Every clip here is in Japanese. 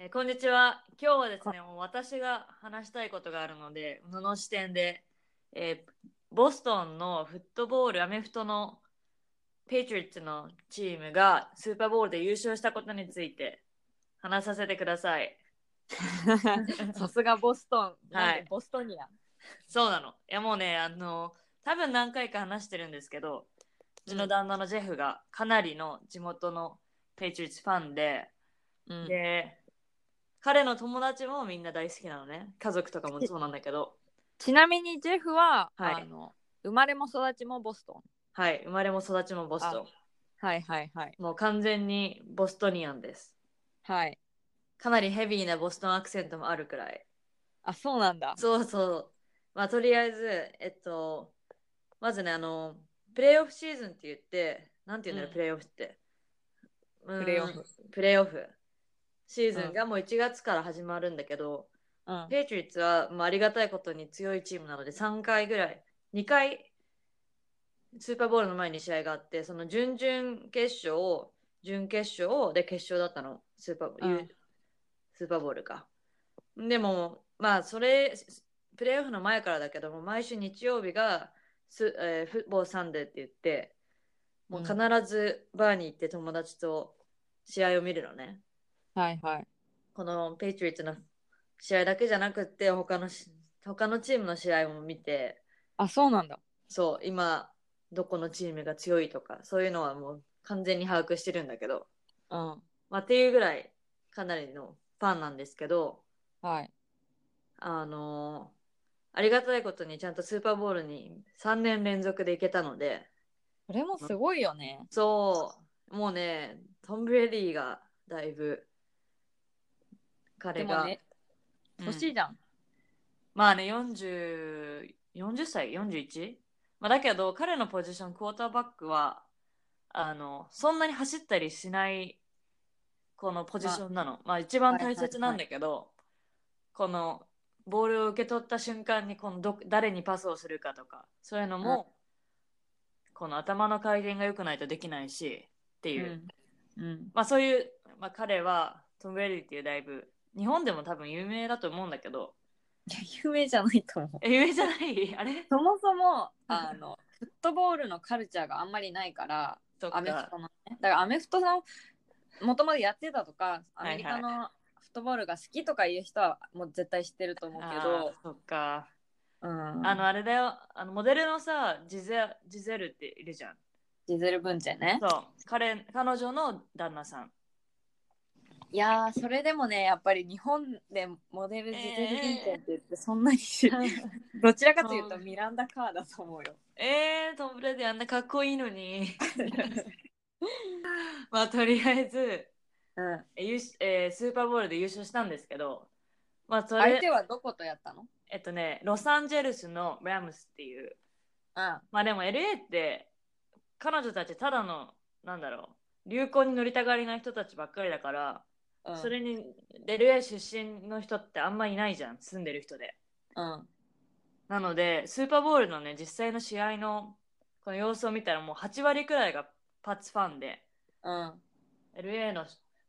えーこんにちは。今日はですね、もう私が話したいことがあるので、宇野の視点で、えーボストンのフットボール、アメフトのペイトリッツのチームがスーパーボールで優勝したことについて話させてください。さすがボストン。はいボストニア？そうなの。いやもうね、あの、多分何回か話してるんですけど、うちの旦那のジェフがかなりの地元のペイチュリッツファンで、うんで、彼の友達もみんな大好きなのね。家族とかもそうなんだけど、ちなみにジェフは、はいあの生まれも育ちもボストン。はい、生まれも育ちもボストン。はいはいはい。もう完全にボストニアンです。はい。かなりヘビーなボストンアクセントもあるくらい。あ、そうなんだ。そうそう。まあとりあえず、えっと、まずね、あの、プレイオフシーズンって言って、なんて言うんだろう、うんプレイオフって。ププレイオフ。プレイオフ。シーズンがもう1月から始まるんだけど、うん。ペイトリッツは、まあ、ありがたいことに強いチームなので3回ぐらい、2回スーパーボールの前に試合があって、その準々決勝、準決勝で決勝だったの、スーパー,、うんスーパーボールか。でも、まあ、それ、プレーオフの前からだけども、毎週日曜日がス、えーフットボールサンデーって言って、もう必ずバーに行って友達と試合を見るのね。はいはい。このペイトリッツの試合だけじゃなくって他のし他のチームの試合も見てあ、そうなんだ。そう今どこのチームが強いとかそういうのはもう完全に把握してるんだけど、うん。まあ、っていうぐらいかなりのファンなんですけどはい。あのーありがたいことにちゃんとスーパーボールに3年連続で行けたのでこれもすごいよね。そうもうねトム・ブレディがだいぶ彼が、ね、うん年じゃん。まあね、40、40歳、41? まあだけど、彼のポジション、クォーターバックは、あの、そんなに走ったりしない、このポジションなの。まあ一番大切なんだけど、この、ボールを受け取った瞬間に、このど、誰にパスをするかとか、そういうのも、この頭の回転が良くないとできないし、っていう。うん。うん。まあそういう、まあ彼は、トム・ブレディっていうだいぶ、日本でも多分有名だと思うんだけど、いや有名じゃないと思う。え有名じゃない？あれ？そもそも、あの、フットボールのカルチャーがあんまりないから、とアメフかトのね。だからアメフトの、もともとやってたとか、アメリカのフットボールが好きとかいう人はもう絶対知ってると思うけどー、そっか。うん。あの、あれだよ。あのモデルのさ、ジゼジゼルっているじゃん。ジゼル・ブンチェンね。そう。彼彼女の旦那さん。いやー、それでもね、やっぱり日本でモデルジゼル・ブンって言って、そんなに知ら どちらかというとミランダ・カーだと思うよ。えー、トム・ブレディあんなかっこいいのに。まあ、とりあえず、うん。え優勝えースーパーボールで優勝したんですけど、まあ、そ相手れ、はどことやったの？えっとね、ロサンゼルスのラムスっていう、うん。まあでも LA って彼女たちただのなんだろう流行に乗りたがりな人たちばっかりだから、うん、それに LA 出身の人ってあんまいないじゃん住んでる人でうん。なのでスーパーボールのね実際の試合のこの様子を見たらもう8割くらいがパッツファンでうん。LA の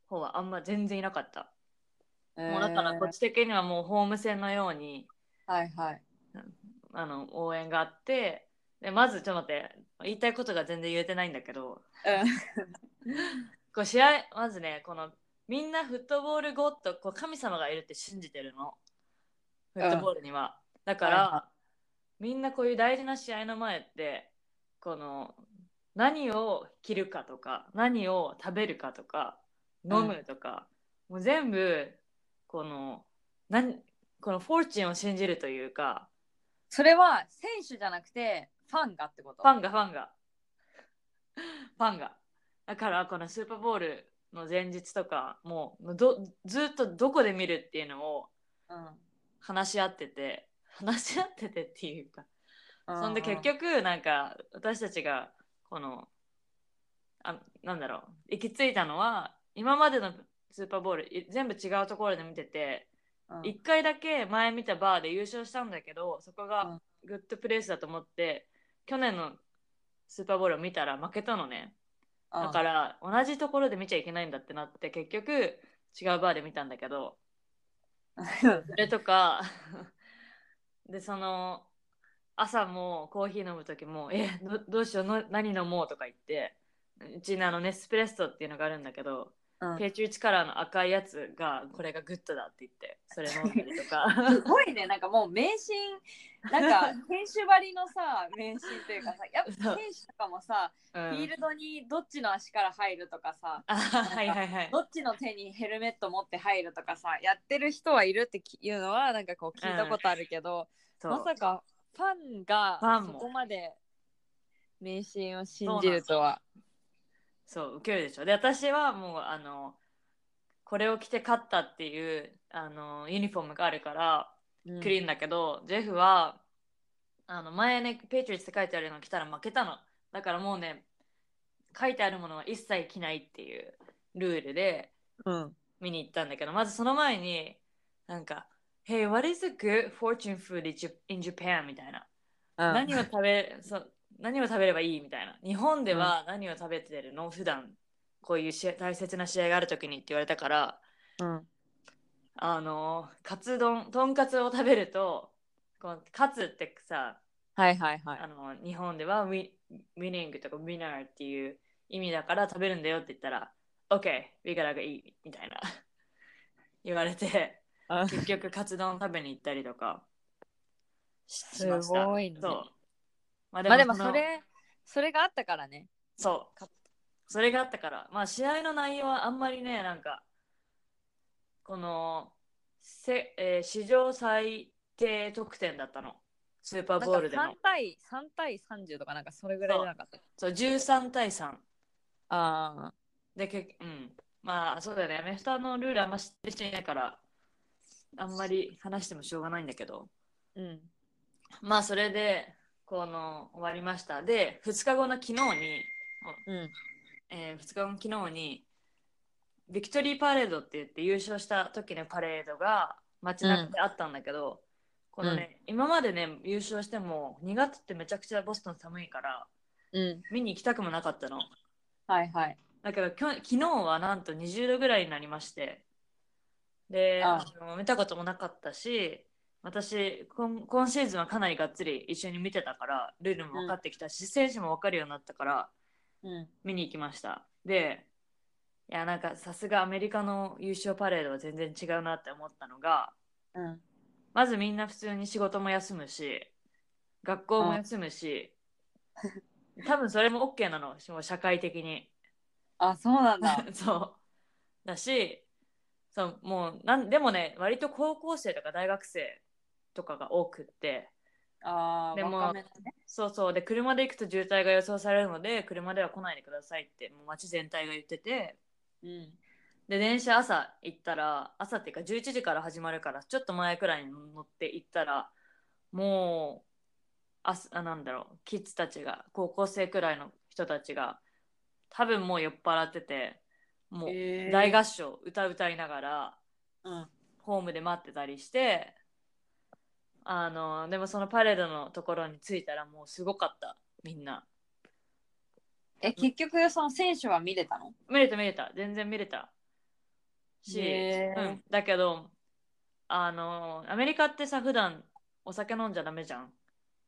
方はあんま全然いなかった、えーもうだからこっち的にはもうホーム戦のようにはいはい。あの応援があってでまずちょっと待って言いたいことが全然言えてないんだけどこう試合まずねこのみんなフットボールゴッドこう神様がいるって信じてるの。フットボールには、だから、はい。はみんなこういう大事な試合の前ってこの何を着るかとか何を食べるかとか飲むとか、もう全部このなんこのフォーチュンを信じるというかそれは選手じゃなくてファンがってこと？ファンがファンが。ファンが。だからこのスーパーボールの前日とかもうどずっとどこで見るっていうのをうん。話し合ってて話し合っててっていうかうんそんで結局なんか私たちがこのあなんだろう行き着いたのは今までのスーパーボールい全部違うところで見ててうん。1回だけ前見たバーで優勝したんだけどそこがうん。グッドプレイスだと思って去年のスーパーボールを見たら負けたのね。うんだから同じところで見ちゃいけないんだってなって結局違うバーで見たんだけどそれとか でその朝もコーヒー飲む時も「えどどうしようの何飲もう?」とか言ってうちにあのネスプレッソっていうのがあるんだけど、うん。ペイトリオッツカラーの赤いやつがこれがグッドだって言ってそれ飲んだりとか。すごいね、なんかもう迷信、なんか 選手ばりのさ、迷信というかさ、やっぱ選手とかもさ、うん。フィールドにどっちの足から入るとかさ、あはいはいはい。どっちの手にヘルメット持って入るとかさ、やってる人はいるっていうのは、なんかこう聞いたことあるけど、そう。まさかファンがそこまで迷信を信じるとは。そう受けるでしょ。で私はもうあのこれを着て勝ったっていうあのユニフォームがあるからうん。クリーンだけど、ジェフはあの前ねペイトリッツって書いてあるの着たら負けたの。だからもうね書いてあるものは一切着ないっていうルールでうん。見に行ったんだけどまずその前になんか「Hey, what is a good fortune food in Jap- in Japan?」みたいな。何を食べそう何を食べればいいみたいな。日本では何を食べてるの？普段。こういう大切な試合がある時にって言われたから。うん。あのカツ丼とんかつを食べるとこのカツってさはいはいはい。あの日本ではウィウィニングとかウィナーっていう意味だから食べるんだよって言ったら OK, we gotta go eat みたいな。言われてあ結局カツ丼食べに行ったりとかしましたごいね。そうまあまあでものそれ、それがあったからね。そう。それがあったから、まあ試合の内容はあんまりね、なんか、この、せえー史上最低得点だったの。スーパーボールでのなんか。3対3対30とかなんかそれぐらいじゃなかった。そう、13対3。あで、けうん。まあそうだよね。アメフトのルールあんま知ってる人いないから、あんまり話してもしょうがないんだけど。あ。うん。まあそれで、この終わりました。で、2日後の昨日に、うん。え2日後の昨日にビクトリーパレードって言って優勝した時のパレードが街中であったんだけど、このね、今までね優勝しても2月ってめちゃくちゃボストン寒いからうん。見に行きたくもなかったのはいはい。だけどきょ昨日はなんと20度ぐらいになりましてでああの見たこともなかったし私今今シーズンはかなりがっつり一緒に見てたからルールも分かってきたし、選手も分かるようになったからうん。見に行きましたでいやなんかさすがアメリカの優勝パレードは全然違うなって思ったのがうん。まずみんな普通に仕事も休むし学校も休むし多分それも OK なの社会的にあ、そうなんだ。そうだしそうもうなんでもね割と高校生とか大学生とかが多くってああ、でもね。そうそうで車で行くと渋滞が予想されるので車では来ないでくださいってもう街全体が言っててうん。で電車朝行ったら朝っていうか11時から始まるからちょっと前くらいに乗って行ったらもうあなんだろうキッズたちが高校生くらいの人たちが多分もう酔っ払っててもう大合唱歌歌いながらうん。ホームで待ってたりしてあのでもそのパレードのところに着いたらもうすごかったみんな。え、結局その選手は見れたの？見れた見れた。全然見れた。し、うん、だけどあのアメリカってさ普段お酒飲んじゃダメじゃん。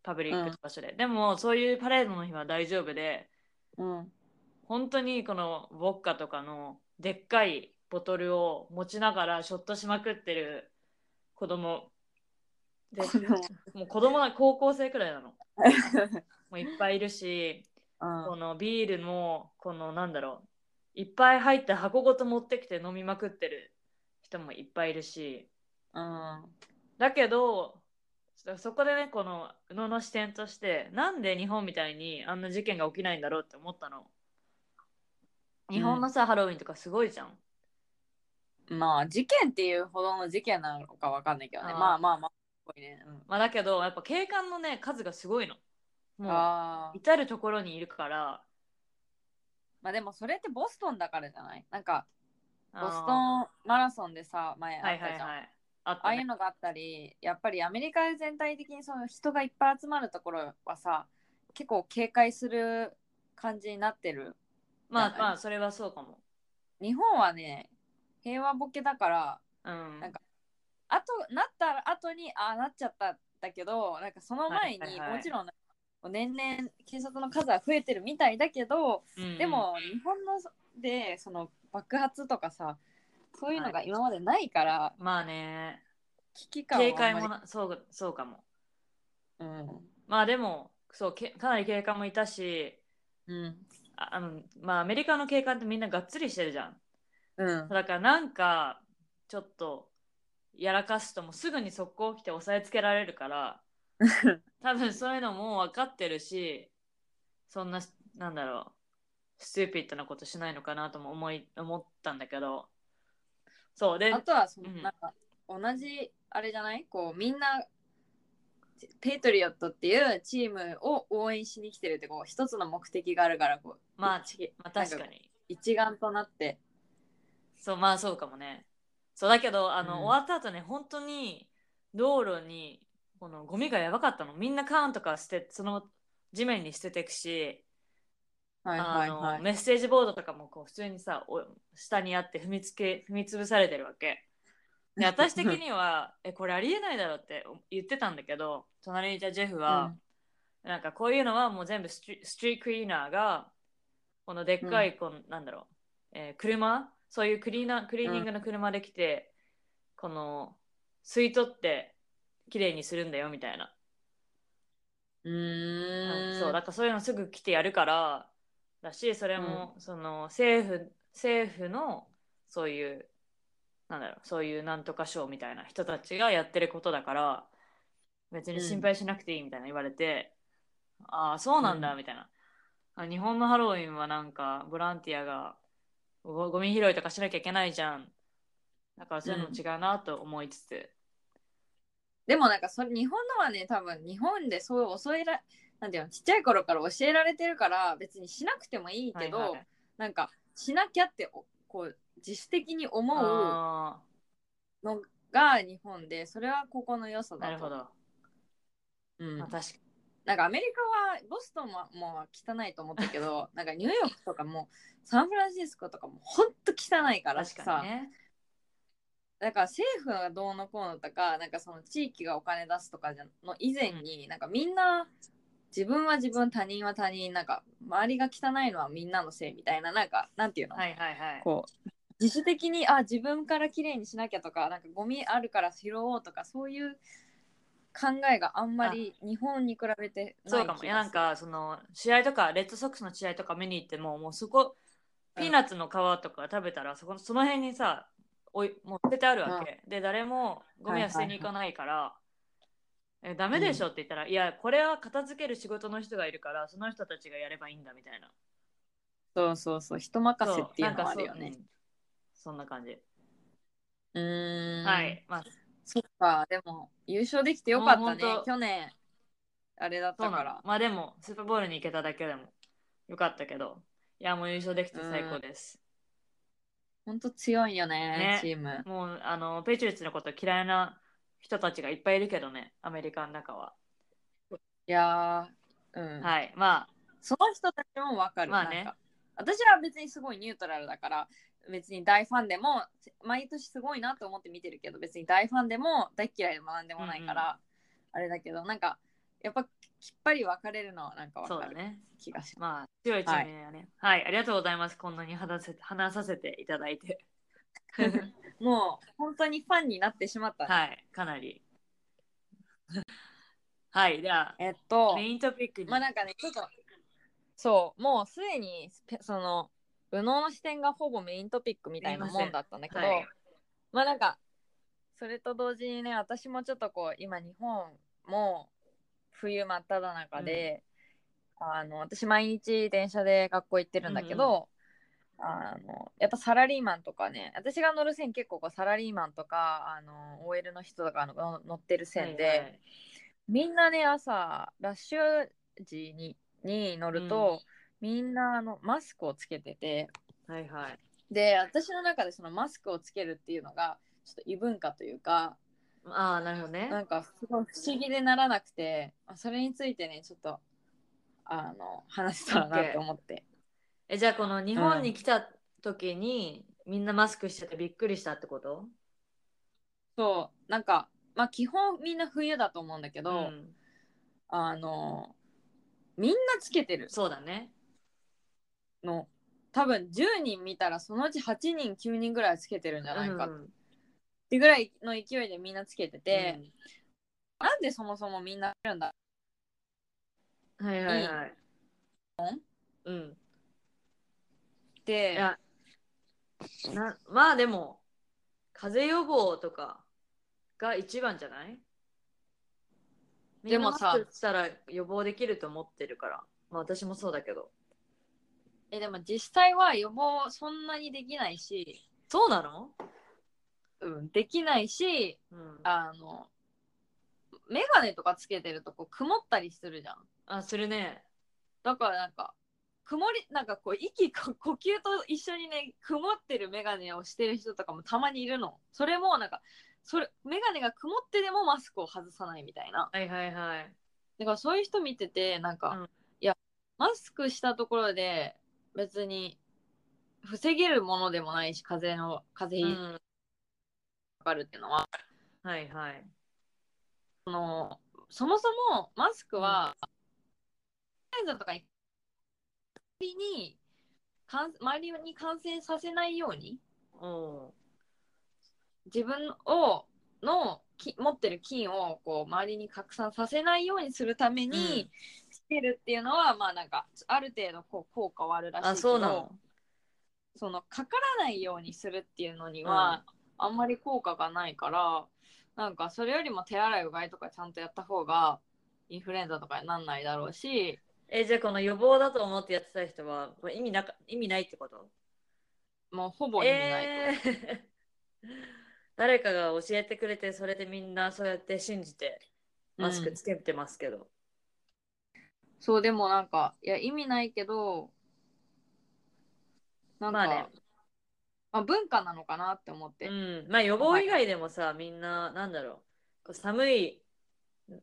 パブリックの場所で、でもそういうパレードの日は大丈夫でうん。本当にこのウォッカとかのでっかいボトルを持ちながらショットしまくってる子供でも。う子供は高校生くらいなの。もういっぱいいるしこのビールもこのなんだろういっぱい入った箱ごと持ってきて飲みまくってる人もいっぱいいるし。うん。だけどそそこでねこの宇野の視点としてなんで日本みたいにあんな事件が起きないんだろうって思ったの。日本のさ、ハロウィンとかすごいじゃん。まあ事件っていうほどの事件なのかわかんないけどね。まあまあまあいね、うん、まあだけど、やっぱ警官のね、数がすごいの。もう、至る所にいるから。まあでもそれってボストンだからじゃない？なんかボストあンマラソンでさ前あったじゃん、はいはい。あっああいう。のがあったりやっぱりアメリカ全体的にその人がいっぱい集まるところはさ結構警戒する感じになってる？まあまあ、それはそうかも。日本はね平和ボケだからうん。なんかあとなった後にああなっちゃったんだけどなんかその前に、はいはいはい。もちろん年々警察の数は増えてるみたいだけど、うんで、も日本のでその爆発とかさそういうのが今までないから、まあね、危機感はあ警戒もな、そう、そうかも。うん。まあでも、そう、けかなり警官もいたし、うん。ああの、まあアメリカの警官ってみんながっつりしてるじゃん。うん。だからなんか、ちょっと、やらかすともうすぐに速攻来て押さえつけられるから、多分そういうのも分かってるし、そんな、なんだろう、ストゥーピッドなことしないのかなとも思い思ったんだけど、そうであ、とはその、うんなんか同じあれじゃない？こうみんなペイトリオットっていうチームを応援しに来てるってこう一つの目的があるからこうまあ一まあ確かに。一丸となってそう、まあそうかもね。そうだけど、あの、うん。終わった後ね、本当に道路にこのゴミがやばかったの。みんな缶とか捨て、その地面に捨てていくし、はいはいあのはいメッセージボードとかもこう普通にさお下にあって踏みつけ踏み潰されてるわけ。で私的には えこれありえないだろうって言ってたんだけど隣にいたジェフは、なんかこういうのはもう全部ストリートクリーナーがこのでっかいこの、なんだろう、えー車そういうクリーナークリーニングの車で来て、この吸い取ってきれいにするんだよみたいな。うーん。そうだからそういうのすぐ来てやるからだしそれも、その政府政府のそういうなんだろうそういうなんとか賞みたいな人たちがやってることだから別に心配しなくていいみたいな言われて、ああそうなんだうん。みたいな、あ日本のハロウィンはなんかボランティアがゴゴミ拾いとかしなきゃいけないじゃん。だからそういうのも違うなと思いつつ、でもなんかそれ日本のはね多分日本でそういう教えらなんていうのちっちゃい頃から教えられてるから別にしなくてもいいけど、はいはい。なんかしなきゃっておこう自主的に思うあのが日本でそれはここの良さだと。ーなるほど、うん。まあ、確かなんかアメリカはボストンはもう汚いと思ったけど なんかニューヨークとかもサンフランシスコとかもほんと汚いからさ、にねだから政府がどうのこうのとかなんかその地域がお金出すとかじゃの以前に、なんかみんな自分は自分他人は他人なんか周りが汚いのはみんなのせいみたいななんかなんていうの、はいはいはい。こう自主的にあ自分からきれいにしなきゃとかなんかゴミあるから拾おうとかそういう考えがあんまり日本に比べてそうかも。いや、なんか、その、試合とか、レッドソックスの試合とか見に行っても、もうそこ、ピーナッツの皮とか食べたら、そこその辺にさ、おいもう捨ててあるわけ。で、誰もゴミは捨てに行かないから、えダメでしょって言ったら、いや、これは片付ける仕事の人がいるから、その人たちがやればいいんだみたいな。そうそうそう人任せっていうのなんかそうはあるよねうんそんな感じ。うーんはい。まあ、そっかでも優勝できてよかったね。もうほんと。去年あれだっそうなの。たから。まあでも、スーパーボールに行けただけでもよかったけど、いや、もう優勝できて最高です。ほんと強いよねね。チーム。もう、あの、ペイチュリッツのこと嫌いな人たちがいっぱいいるけどね、アメリカの中は。いやーうん、はい。まその人たちもわかる、まあね。なんか私は別にすごいニュートラルだから別に大ファンでも毎年すごいなと思って見てるけど別に大ファンでも大嫌いでもなんでもないから、あれだけどなんかやっぱきっぱり分かれるのはなんかあ、わかるそうだね。気がしまあ、強いチームだよね、はい。ありがとうございます。こんなに話せ話させていただいて。ます。もう本当にファンになってしまったね、はい、かなり。はい、では、えっとメイントピックに。まあなんかねちょっとそうもうすでにペその右脳の視点がほぼメイントピックみたいなもんだったんだけど、はい。まあなんかそれと同時にね私もちょっとこう今日本も冬真っ只中で、あの私毎日電車で学校行ってるんだけど、あのやっぱサラリーマンとかね私が乗る線結構こうサラリーマンとかあの OL の人とかの乗ってる線で、はいはい。みんなね朝ラッシュ時にに乗ると、みんなあのマスクをつけててはいはい。で私の中でそのマスクをつけるっていうのがちょっと異文化というかああ、なるほどね。なんかすごい不思議でならなくてあそれについてねちょっとあの話せたらなと思って。え、じゃあこの日本に来た時に、みんなマスクしててびっくりしたってこと？そうなんかまあ基本みんな冬だと思うんだけど、ん、あのみんなつけてるそうだね。の多分10人見たらそのうち8人9人ぐらいはつけてるんじゃないかっうんてぐらいの勢いでみんなつけてて、うん。なんでそもそもみんなやるんだ？はいはいはい。うん。っていやなまあでも風邪予防とかが一番じゃない？でもさしたら予防できると思ってるから。まあ私もそうだけどえでも実際は予防そんなにできないし、そうなの？うん、できないしうん。あの眼鏡とかつけてるとこう曇ったりするじゃん。あするね。だからなんか曇りなんかこう息こ 呼吸と一緒にね曇ってる眼鏡をしてる人とかもたまにいるの。それもなんかそれ眼鏡が曇ってでもマスクを外さないみたいな。はいはいはい。だからそういう人見ててなんか、うん。いやマスクしたところで別に防げるものでもないし風邪の風う邪ひん。かかるっていうのは、はいはい。そのそもそもマスクは、インフルエンザとかにに周りに感染させないようにお自分をのき持ってる菌をこう周りに拡散させないようにするためにつけるっていうのは、まあなんかある程度こう効果はあるらしいけどあそうなの？そのかからないようにするっていうのには、あんまり効果がないからなんかそれよりも手洗いうがいとかちゃんとやった方がインフルエンザとかになんないだろうしえじゃあこの予防だと思ってやってた人はこれ意味なか意味ないってこと？もうほぼ意味ない、えー。誰かが教えてくれてそれでみんなそうやって信じてマスクつけてますけど、そうでもなんかいや意味ないけどなんか、まあね。まあ文化なのかなって思って、うん、まあ予防以外でもさ、みんななんだろう。寒い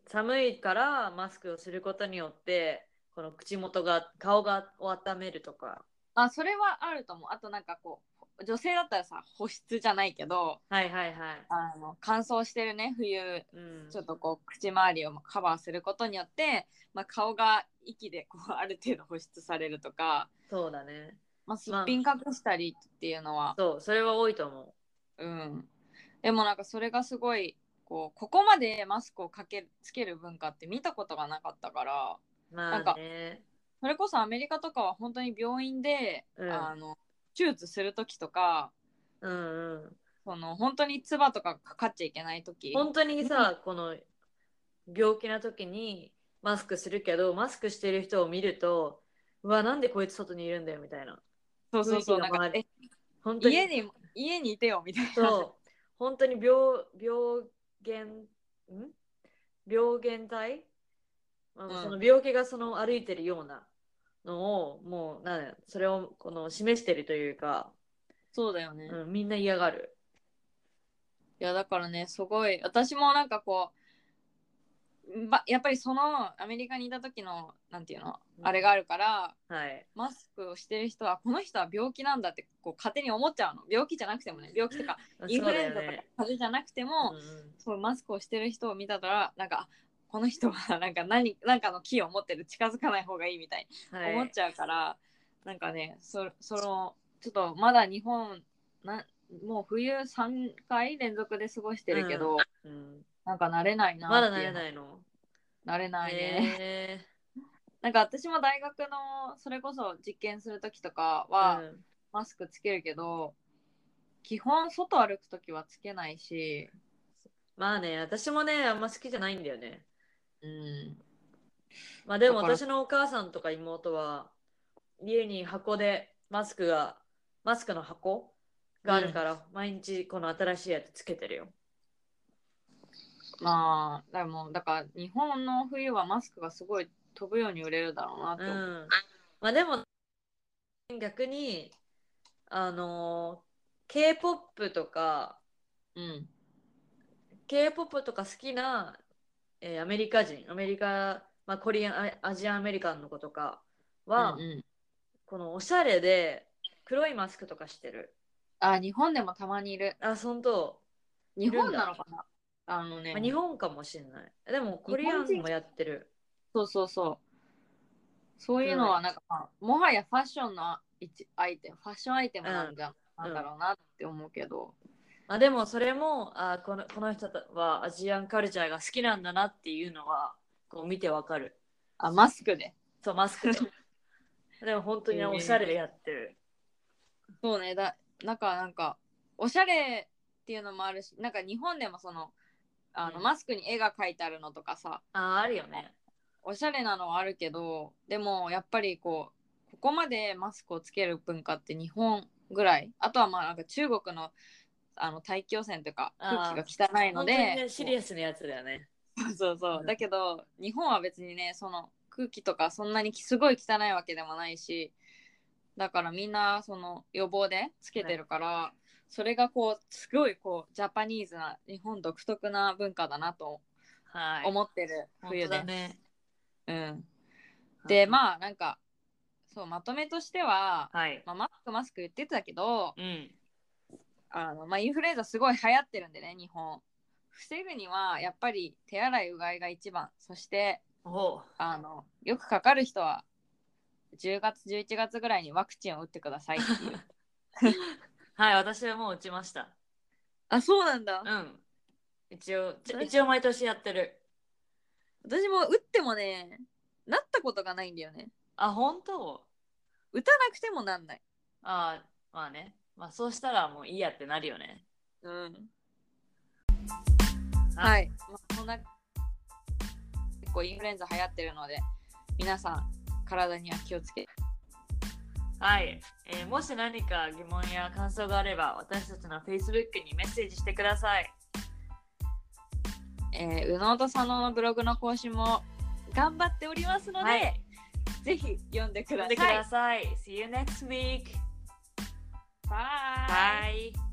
寒いからマスクをすることによってこの口元が顔がを温めるとか。あそれはあると思う。あとなんかこう女性だったらさ保湿じゃないけどはいはいはい、あの乾燥してるね冬。うん、ちょっとこう口周りをカバーすることによって、まあ、顔が息でこうある程度保湿されるとか、そうだね。まあ、すっぴん隠したりっていうのは、そうそれは多いと思う。ん、でもなんかそれがすごいこうここまでマスクをかけつける文化って見たことがなかったからうまなんかあねそれこそアメリカとかは本当に病院で、うん。あの手術する時とかうんうんその本当に唾とかかかっちゃいけない時。本当にさ、この病気な時にマスクするけどマスクしてる人を見るとうわなんでこいつ外にいるんだよみたいな。そうそうそうなんか本当に。家に家にいてよみたいな。そう。本当に病病原ん？病原体、まあうん。その病気がその歩いてるようなのをもうなんだそれをこの示してるというか、そうだよね、うん、みんな嫌がる。いやだからねすごい私もなんかこうばやっぱりそのアメリカにいた時のなんていうのうん。あれがあるからはい。マスクをしてる人はこの人は病気なんだってこう勝手に思っちゃうの。病気じゃなくてもね病気とかインフルエンザとか風邪じゃなくても、そうマスクをしてる人を見たらなんかあこの人は なんか何なんかの気を持ってる近づかない方がいいみたいはい。に思っちゃうから、なんかねそそのちょっとまだ日本なもう冬3回連続で過ごしてるけど、うん。なんか慣れないなまだ慣れないの？慣れないね、へ なんか私も大学のそれこそ実験する時とかーはうん。マスクつけるけど、基本外歩く時はつけないし、まあね私もねあんま好きじゃないんだよねうん、まあでも私のお母さんとか妹は家に箱でマスクがマスクの箱があるから、毎日この新しいやつつけてるよ。まあ、でも、だから日本の冬はマスクがすごい飛ぶように売れるだろうなってう。ん。まあでも、逆に、あの、K-POP とか、うん。K-POP とか好きな、えーアメリカ人、アメリカ、まあ、コリアン、アアジアンアメリカンの子とかは、うんうんこのおしゃれで黒いマスクとかしてる。あ、日本でもたまにいる。あ、本当。日本なのかな？あのね、まあ、日本かもしれない。でも、コリアンもやってる。そうそうそう。そういうのはなんか、まあもはやファッションの一アイテム、ファッションアイテムなんじゃ、なんだろうなって思うけど。まあ、でも、それもあこの、この人はアジアンカルチャーが好きなんだなっていうのは、こう見てわかる。あ、マスクで。そう、マスクで。でも、本当におしゃれでやってる。そうね、だなんかなんか、おしゃれっていうのもあるし、なんか日本でもその、あのうんマスクに絵が描いてあるのとかさ、あ、あるよね。おしゃれなのはあるけど、でもやっぱりこう、ここまでマスクをつける文化って日本ぐらい。あとはまあなんか中国のあの大気汚染というか空気が汚いので、本当にね、シリアスなやつだよね。そうそうだけど、日本は別にね、その空気とかそんなにすごい汚いわけでもないし、だからみんなその予防でつけてるから、それがこう、すごいこう、ジャパニーズな日本独特な文化だなとはい。思ってる冬で本当だ。ね。うん。で、まあなんか、そう、まとめとしては、はい。まあ、マスクマスク言ってたけど、うん。あのまあ、インフルエンザすごい流行ってるんでね、日本。防ぐにはやっぱり手洗いうがいが一番。そして、あのよくかかる人は10月11月ぐらいにワクチンを打ってくださいっていう はい、私はもう打ちました。あそうなんだうん。一応、一応毎年やってる。私も打ってもねなったことがないんだよねあ、本当？打たなくてもなんないあまあね。まあそうしたらもういいやってなるよね。うんあはい、まあ、そんな結構インフルエンザ流行ってるので皆さん体には気をつけはい、えーもし何か疑問や感想があれば私たちの Facebook にメッセージしてください。えー、宇野と佐野のブログの更新も頑張っておりますので、はいぜひ読んでください。読んでください。See you next week. Bye. Bye.